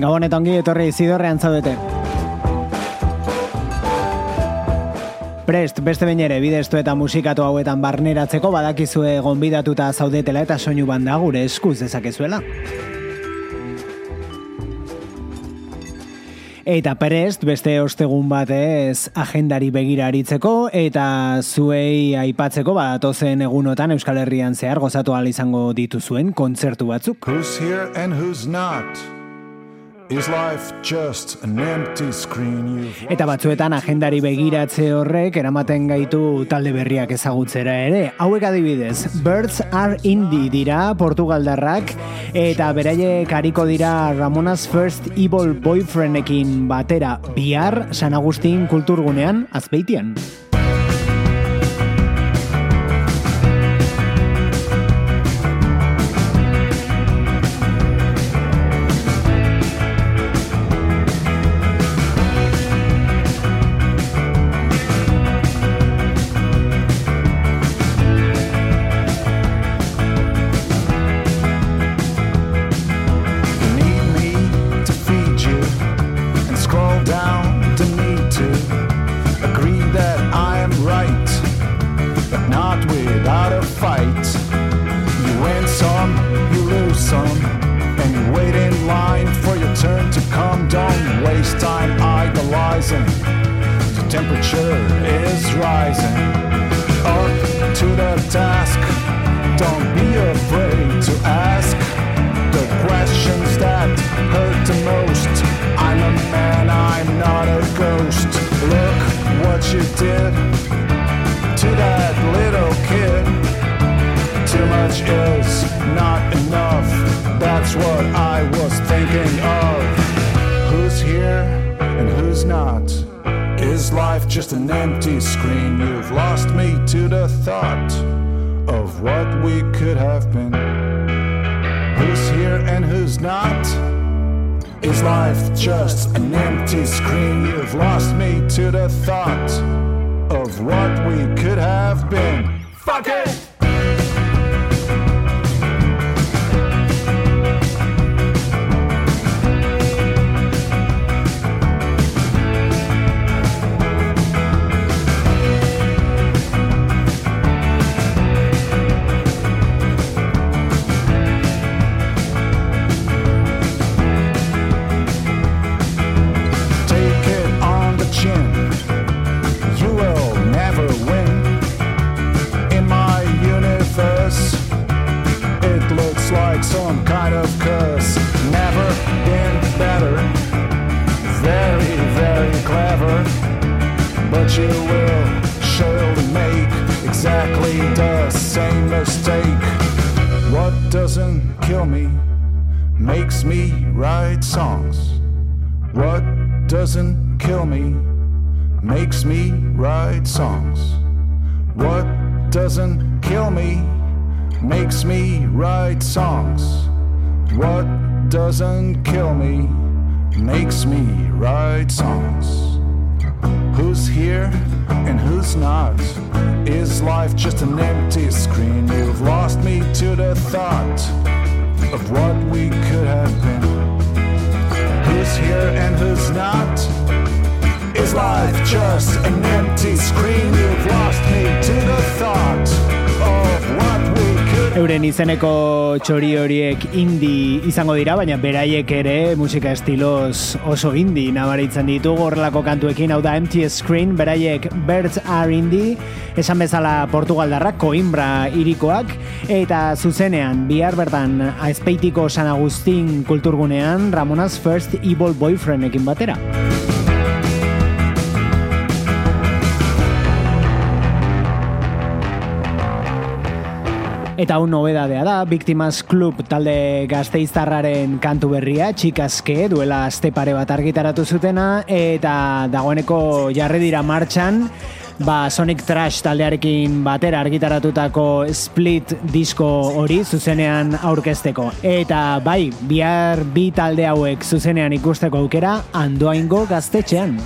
Gabon eta ongi etorri zidorrean zaudete. Prest, beste bain ere, bideztu eta musikatu hauetan barneratzeko badakizue gonbidatuta zaudetela eta soinu banda gure eskuz dezakezuela. Eta perest, beste ostegun batez agendari begira aritzeko eta zuei aipatzeko badatozen egunotan Euskal Herrian zehar gozatu izango dituzuen kontzertu batzuk. Who's here and who's not? Eta batzuetan agendari begiratze horrek eramaten gaitu talde berriak ezagutzera ere. Hauek adibidez, Birds are Indie dira Portugaldarrak eta beraiek hariko dira Ramona's First Evil Boyfriendekin batera bihar San Agustin kulturgunean azpeitian. Fuck it! You will surely make exactly the same mistake. What doesn't kill me makes me write songs. What doesn't kill me makes me write songs. What doesn't kill me makes me write songs. What doesn't kill me makes me write songs. Who's here and who's not? Is life just an empty screen? You've lost me to the thought of what we could have been who's here and who's not? Is life just an empty screen? You've lost me to the thought euren izeneko txori horiek indi izango dira, baina beraiek ere musika estiloz oso indi nabaritzen ditu horrelako kantuekin, hau da Empty Screen, beraiek Birds Are Indie, esan bezala Portugaldarrak, Coimbra irikoak, eta zuzenean, bihar bertan aizpeitiko San Agustin kulturgunean, Ramonas First Evil Boyfriendekin batera. Eta un nobedadea da, Victimas Club talde gazteiztarraren kantu berria, txikaske, duela azte pare bat argitaratu zutena, eta dagoeneko jarri dira martxan, ba Sonic Trash taldearekin batera argitaratutako split disko hori zuzenean aurkezteko. Eta bai, bihar bi talde hauek zuzenean ikusteko aukera, andoaingo gaztetxean.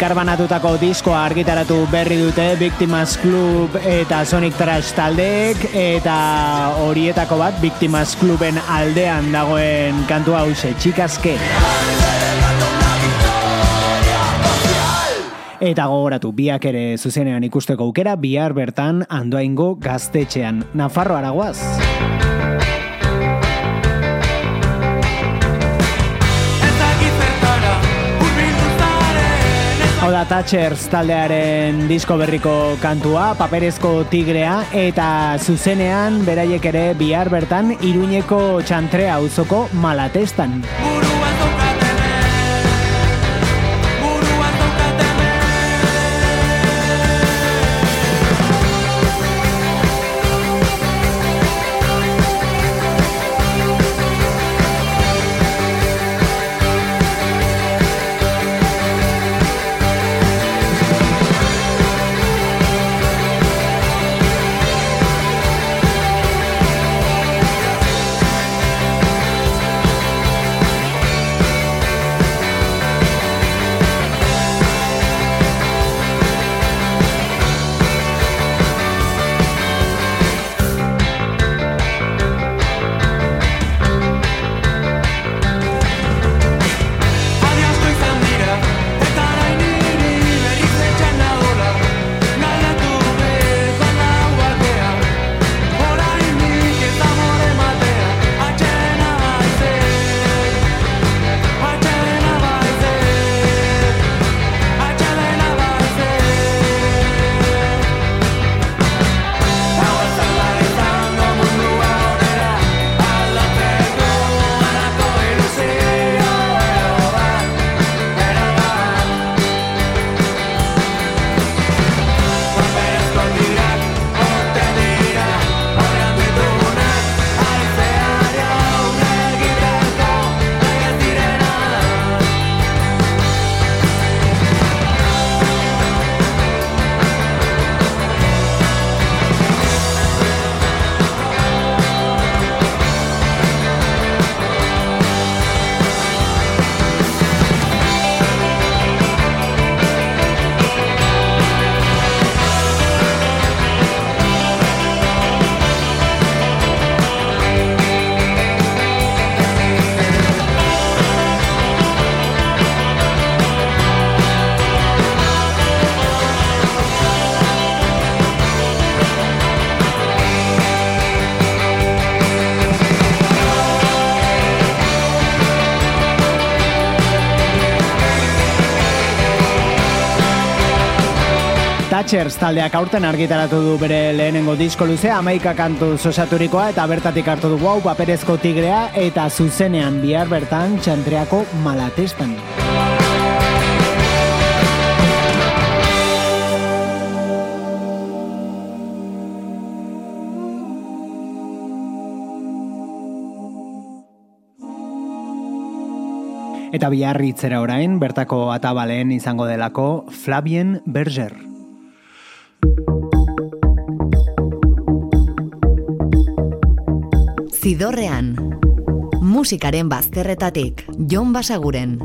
Elkarbanatutako diskoa argitaratu berri dute Victimas Club eta Sonic Trash taldeek eta horietako bat Victimas Cluben aldean dagoen kantua hause, txikaske. Eta gogoratu, biak ere zuzenean ikusteko aukera, bihar bertan andoaingo gaztetxean. Nafarro aragoaz. Hau da Thatchers taldearen disko berriko kantua, paperezko tigrea, eta zuzenean beraiek ere bihar bertan iruñeko txantrea uzoko malatestan. Catchers taldeak aurten argitaratu du bere lehenengo disko luzea, amaika kantu osaturikoa eta bertatik hartu du hau paperezko tigrea eta zuzenean bihar bertan txantreako malatestan. Eta biarritzera orain, bertako atabaleen izango delako Flavien Berger. Zidorrean, musikaren bazterretatik, Jon Basaguren.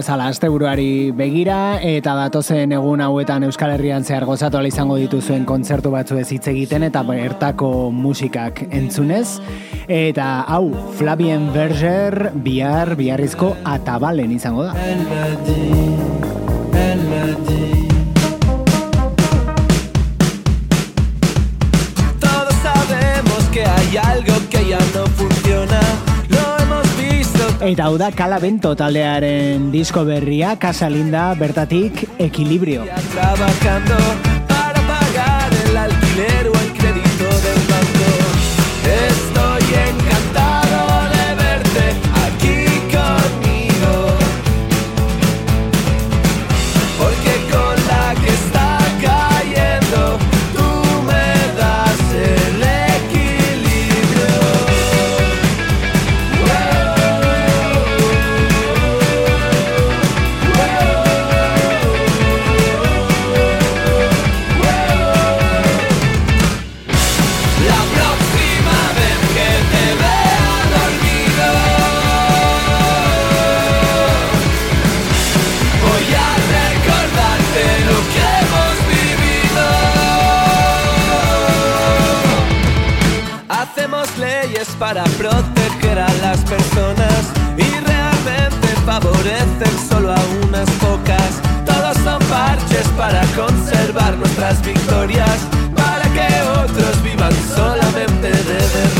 Bezala asteburuari begira eta datozen egun hauetan Euskal Herrian zehar gozatu izango dituzuen kontzertu batzu ez hitz egiten eta bertako musikak entzunez eta hau Flavien Berger bihar biharrizko atabalen izango da. Eta hau da Kalabento taldearen disko berria, Casa Linda, bertatik, Equilibrio. Trabajando para conservar nuestras victorias, para que otros vivan solamente de verdad.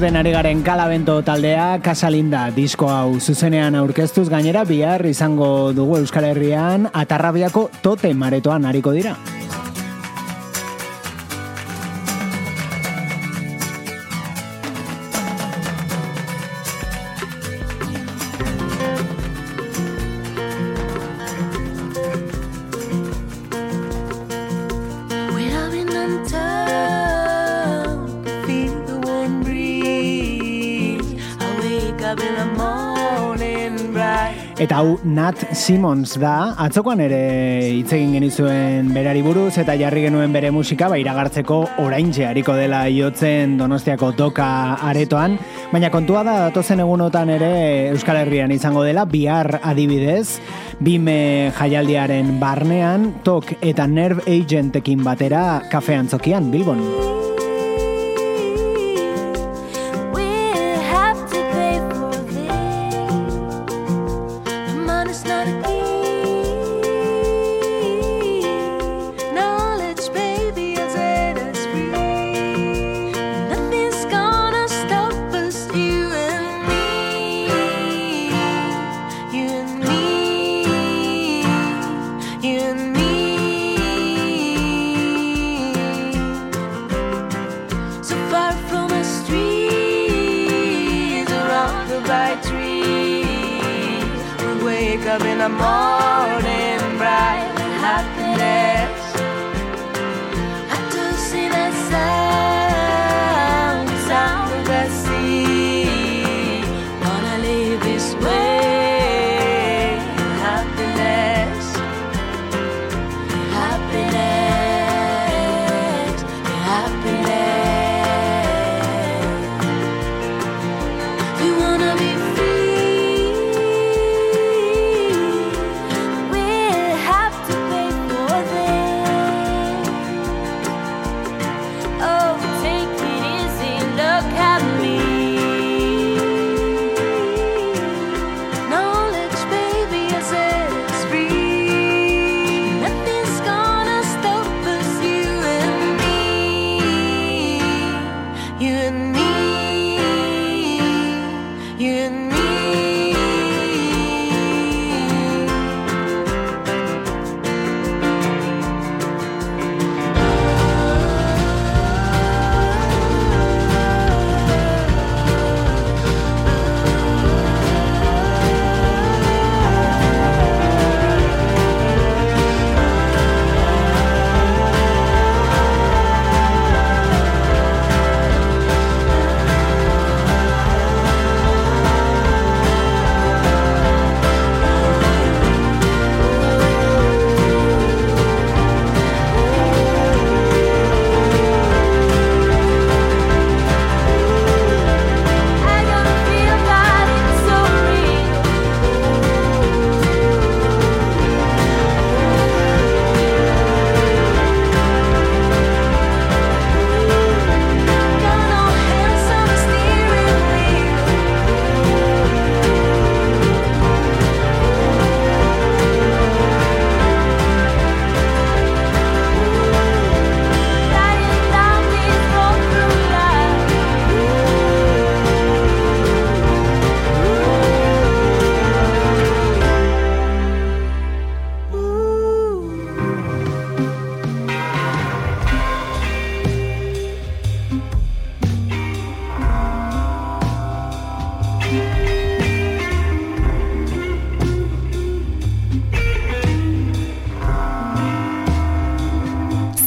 entzuten ari garen kalabento taldea, Kasalinda, disko hau zuzenean aurkeztuz gainera, bihar izango dugu Euskal Herrian, atarrabiako tote maretoan ariko dira. Nat Simmons da. Atzokoan ere hitz egin genizuen berari buruz eta jarri genuen bere musika ba iragartzeko oraintxe hariko dela iotzen Donostiako doka aretoan, baina kontua da datozen egunotan ere Euskal Herrian izango dela bihar adibidez, bime jaialdiaren barnean, tok eta nerve agentekin batera kafean zokian Bilbon.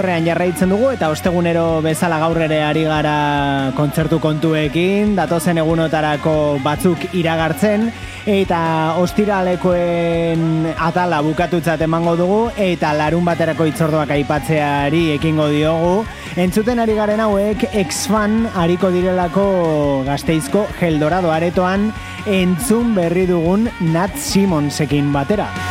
Zidorrean jarraitzen dugu eta ostegunero bezala gaur ere ari gara kontzertu kontuekin, datozen egunotarako batzuk iragartzen eta ostiralekoen atala bukatutzat emango dugu eta larun baterako itzordoak aipatzeari ekingo diogu. Entzuten ari garen hauek ex-fan hariko direlako gazteizko geldorado aretoan entzun berri dugun Nat Simonsekin batera.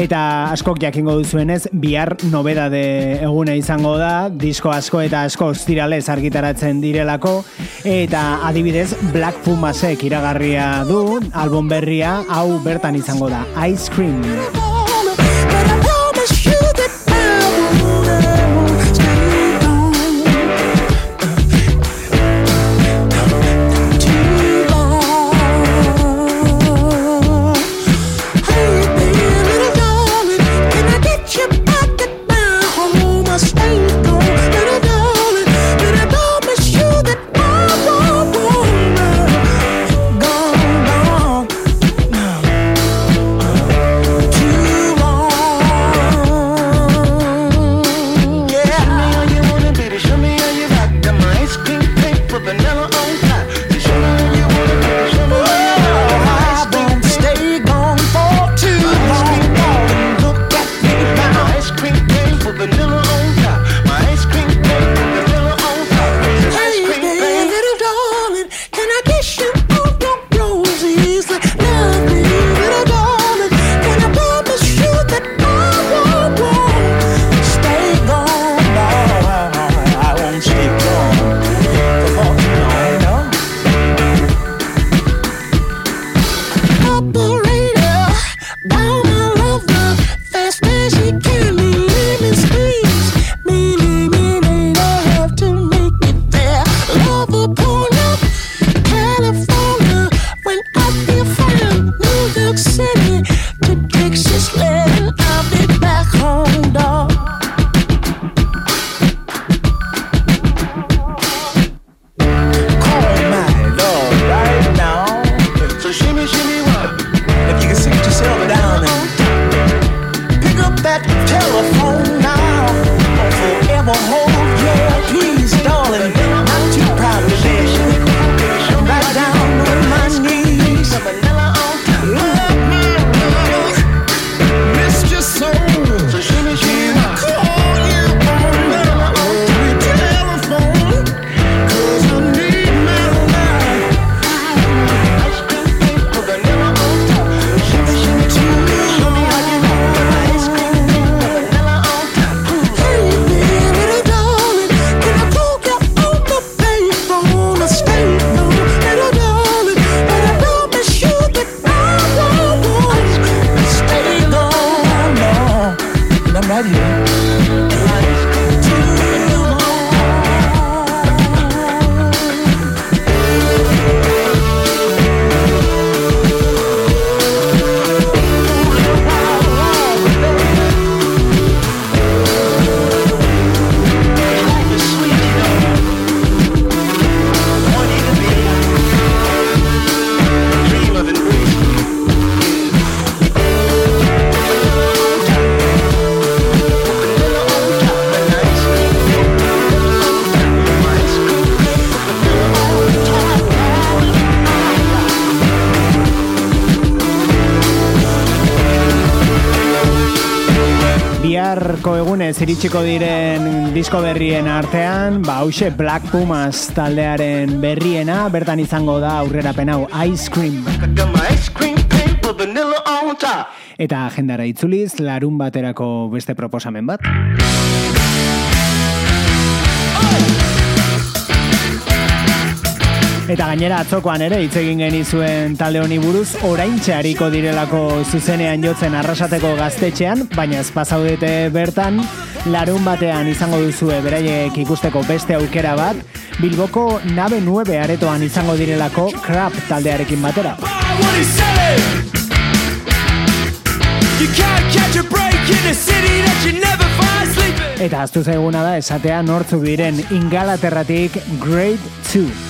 Eta askok jakingo duzuenez, bihar nobedade egune izango da, disko asko eta asko ziralez argitaratzen direlako, eta adibidez Black Pumasek iragarria du, album berria, hau bertan izango da, Ice Cream. Biharko egunez iritsiko diren disko berrien artean, ba hause Black Pumas taldearen berriena, bertan izango da aurrerapen hau Ice Cream. Eta agendara itzuliz, larun baterako beste proposamen bat. Eta gainera atzokoan ere hitz egin genizuen talde honi buruz oraintxe hariko direlako zuzenean jotzen arrasateko gaztetxean, baina ez pasaudete bertan larun batean izango duzue beraiek ikusteko beste aukera bat, Bilboko nabe 9 aretoan izango direlako Crap taldearekin batera. Eta aztu zaiguna da esatea nortzuk diren ingalaterratik Grade 2.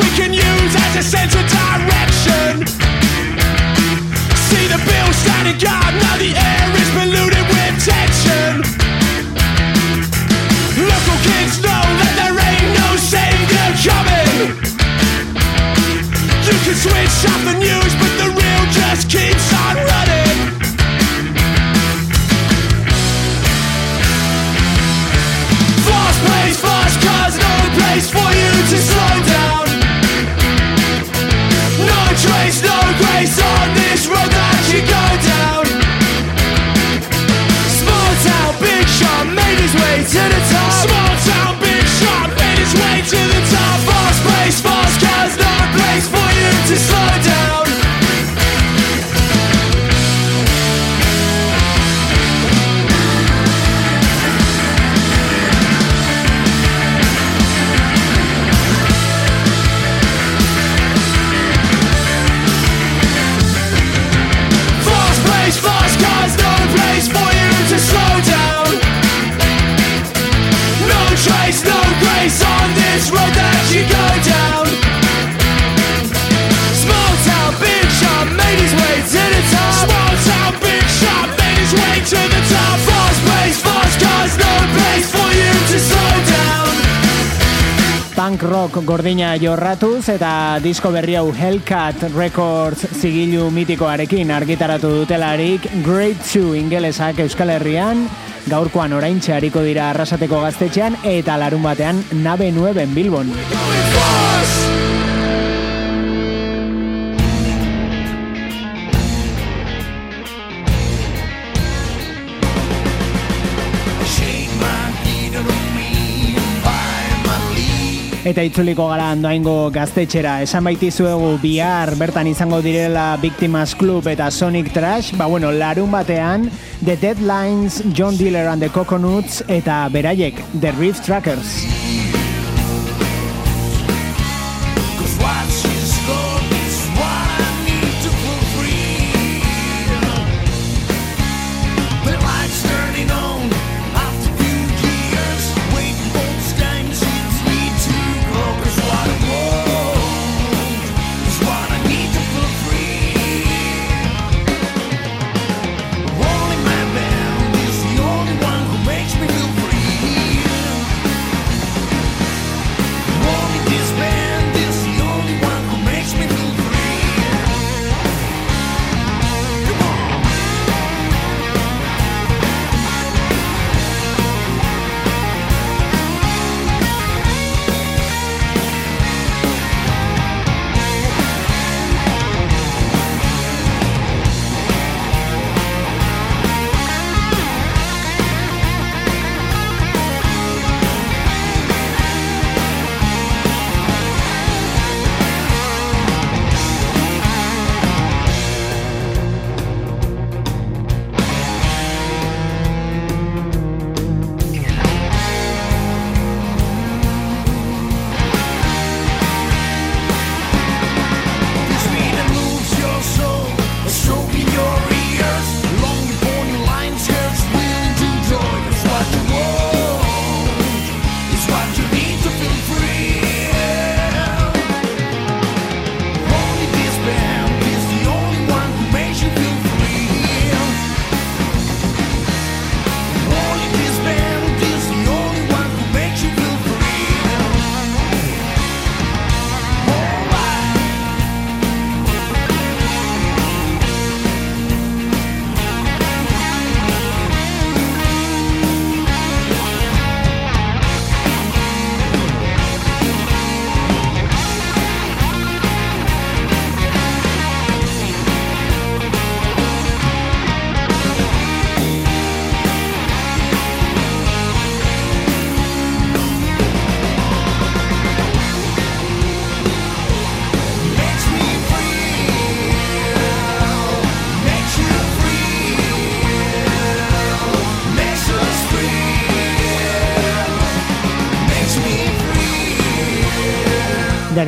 we can use as a sense of direction. See the bill standing guard, now the air gordina jorratuz eta disko berri hau Hellcat Records zigilu mitikoarekin argitaratu dutelarik Great 2 ingelesak Euskal Herrian gaurkoan oraintxe hariko dira arrasateko gaztetxean eta larun batean nabe 9 Bilbon. Eta itzuliko gara andoaingo gaztetxera, esan baitizuegu bihar bertan izango direla Victimas Club eta Sonic Trash, ba bueno, larun batean, The Deadlines, John Dealer and the Coconuts eta beraiek, The Reef Trackers.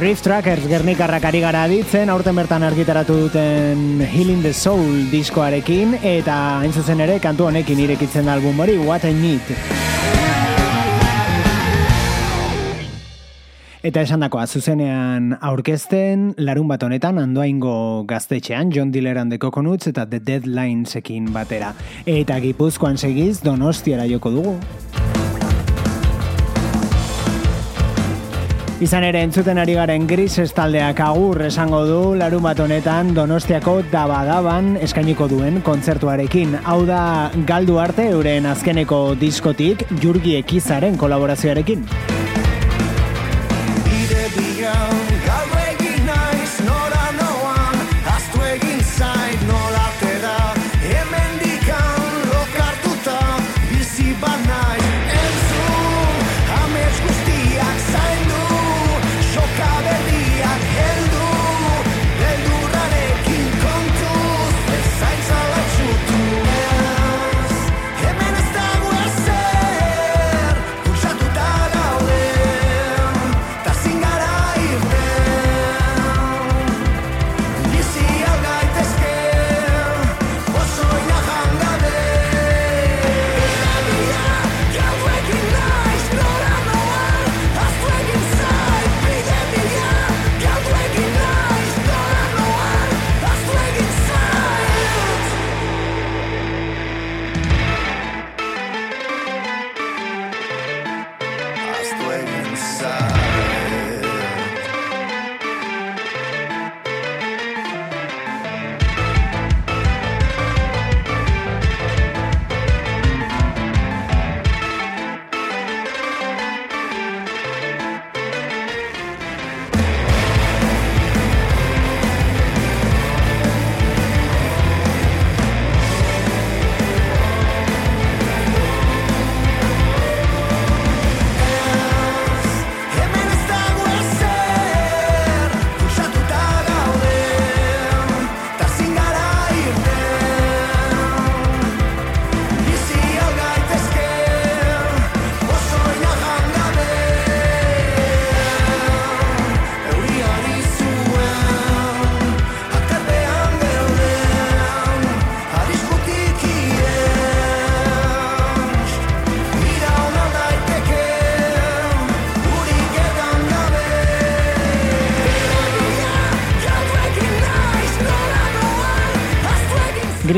Reef Trackers Gernikarrak ari gara ditzen, aurten bertan argitaratu duten Healing the Soul diskoarekin, eta hain zuzen ere kantu honekin irekitzen album hori, What I Need. Eta esan dakoa, zuzenean aurkezten, larun bat honetan, andoaingo gaztetxean, John Diller and the Coconuts eta The Deadlinesekin batera. Eta gipuzkoan segiz, donostiara joko dugu. Izan ere entzuten ari garen gris estaldeak agur esango du larun bat honetan Donostiako dabadaban eskainiko duen kontzertuarekin. Hau da galdu arte euren azkeneko diskotik Jurgi Ekizaren kolaborazioarekin.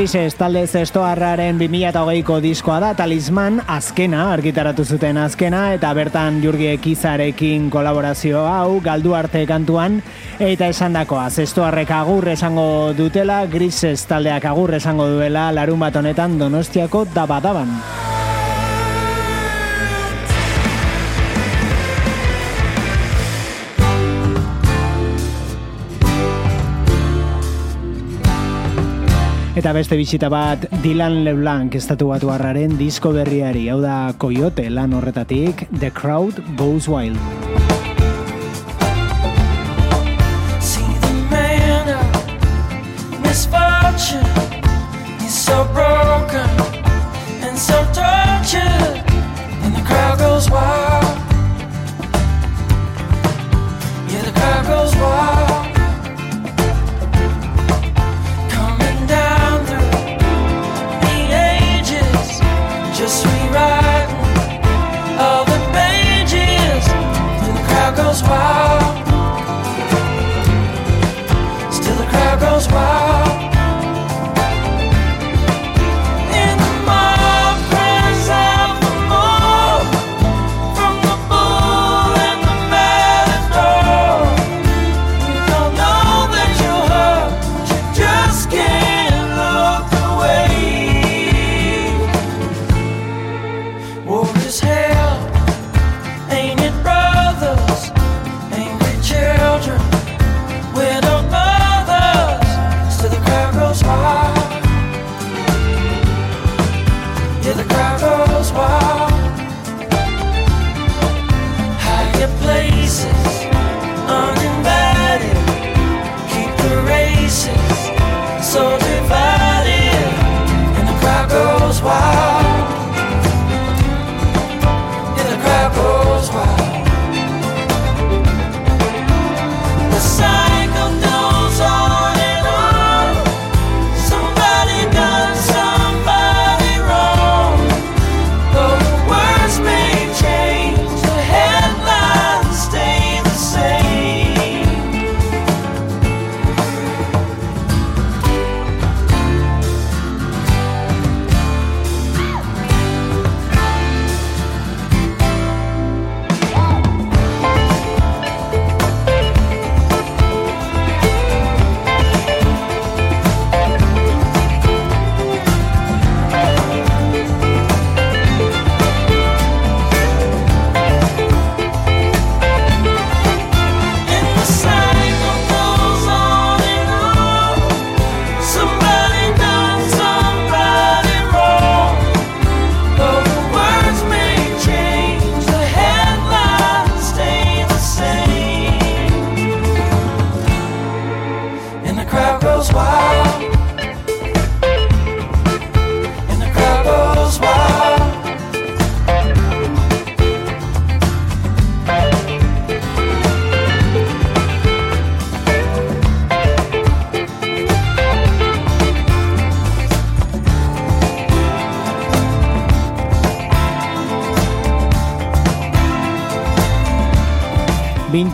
Grises talde zestoarraren 2008ko diskoa da, talisman azkena, argitaratu zuten azkena, eta bertan jurgi ekizarekin kolaborazio hau, galdu arte kantuan, eta esan dakoa, zestoarrek agur esango dutela, Grises taldeak agur esango duela, larun bat honetan donostiako dabadaban. Eta beste bisita bat Dylan LeBlanc estatu batu harraren disko berriari, hau da Coyote lan horretatik, The Crowd Goes Wild. See the man of misfortune. He's so broken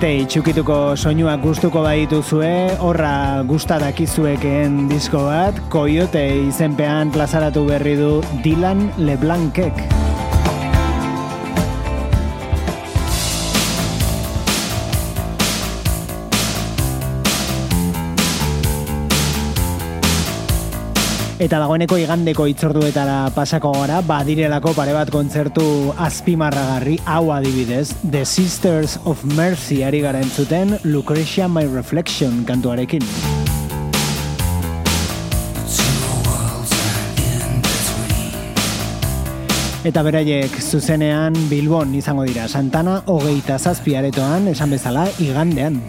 Vintage txukituko soinuak gustuko badituzue, horra gustadakizuekeen disko bat, Coyote izenpean plazaratu berri du Dylan LeBlancek. Eta dagoeneko igandeko itzorduetara pasako gara, badirelako pare bat kontzertu azpimarragarri, hau adibidez, The Sisters of Mercy ari gara entzuten Lucretia My Reflection kantuarekin. Eta beraiek zuzenean Bilbon izango dira Santana hogeita zazpi aretoan, esan bezala igandean.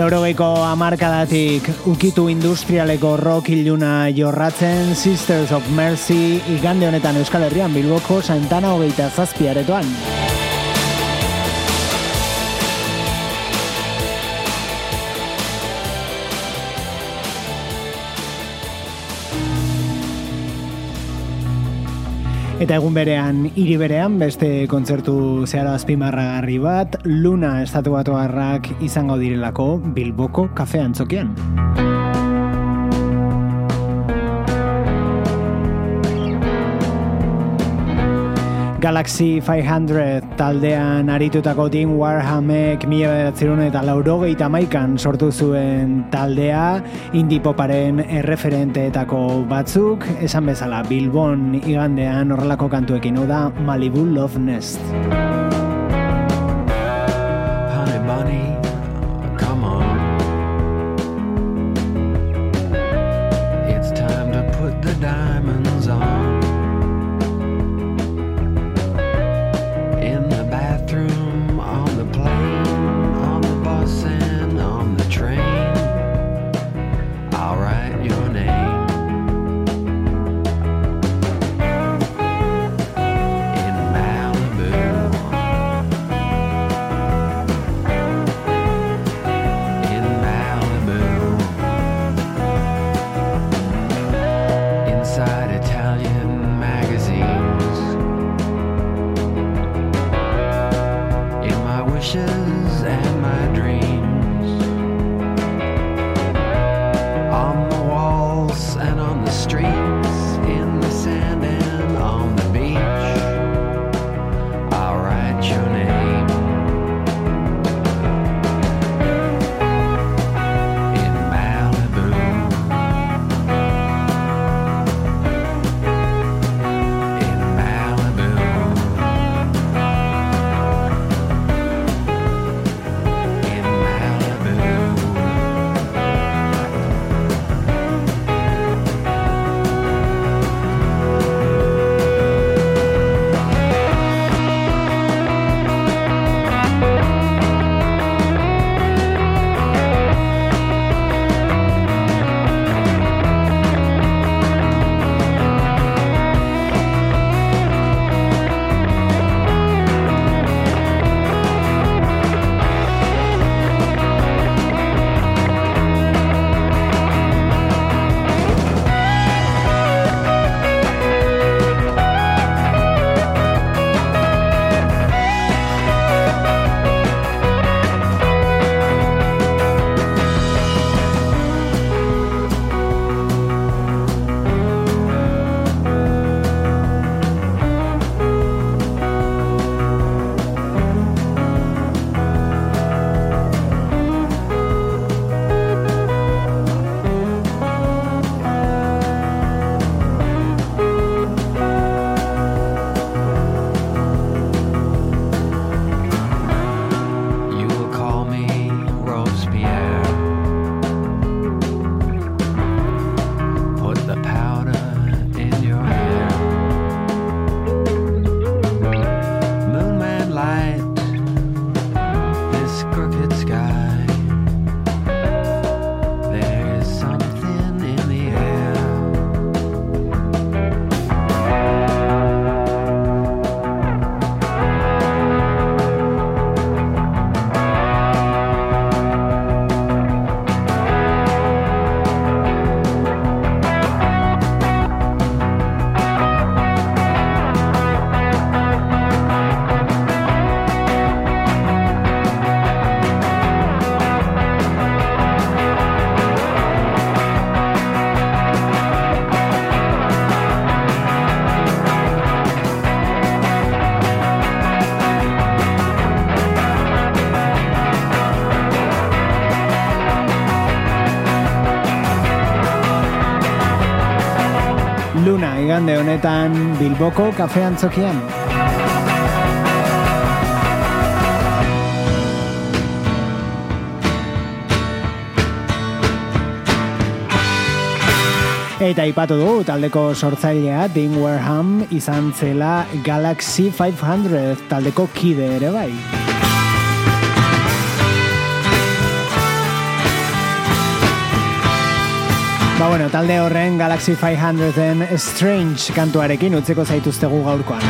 Laurogeiko amarkadatik ukitu industrialeko rock iluna jorratzen Sisters of Mercy igande honetan Euskal Herrian Bilboko Santana hogeita zazpiaretoan. Eta egun berean, hiri berean, beste kontzertu zehara azpimarragarri bat, Luna estatu harrak izango direlako Bilboko kafe antzokian. Galaxy 500 taldean aritutako Dean Warhamek mila bederatzerun eta laurogeita maikan sortu zuen taldea indie poparen erreferenteetako batzuk, esan bezala Bilbon igandean horrelako kantuekin da Malibu Love Nest. Luna igande honetan Bilboko kafe antzokian. Eta ipatu du taldeko sortzailea Dean Warham izan zela Galaxy 500 taldeko kide ere bai. Ba bueno, talde horren Galaxy 500-en Strange kantuarekin utzeko zaituztegu gaurkoan.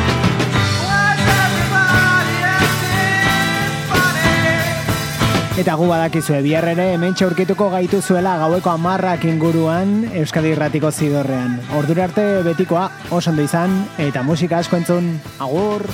Eta gu badakizue bihar ere hemen aurkituko gaitu zuela gaueko amarrak inguruan Euskadi Irratiko zidorrean. Ordura arte betikoa oso ondo izan eta musika asko entzun. Agur!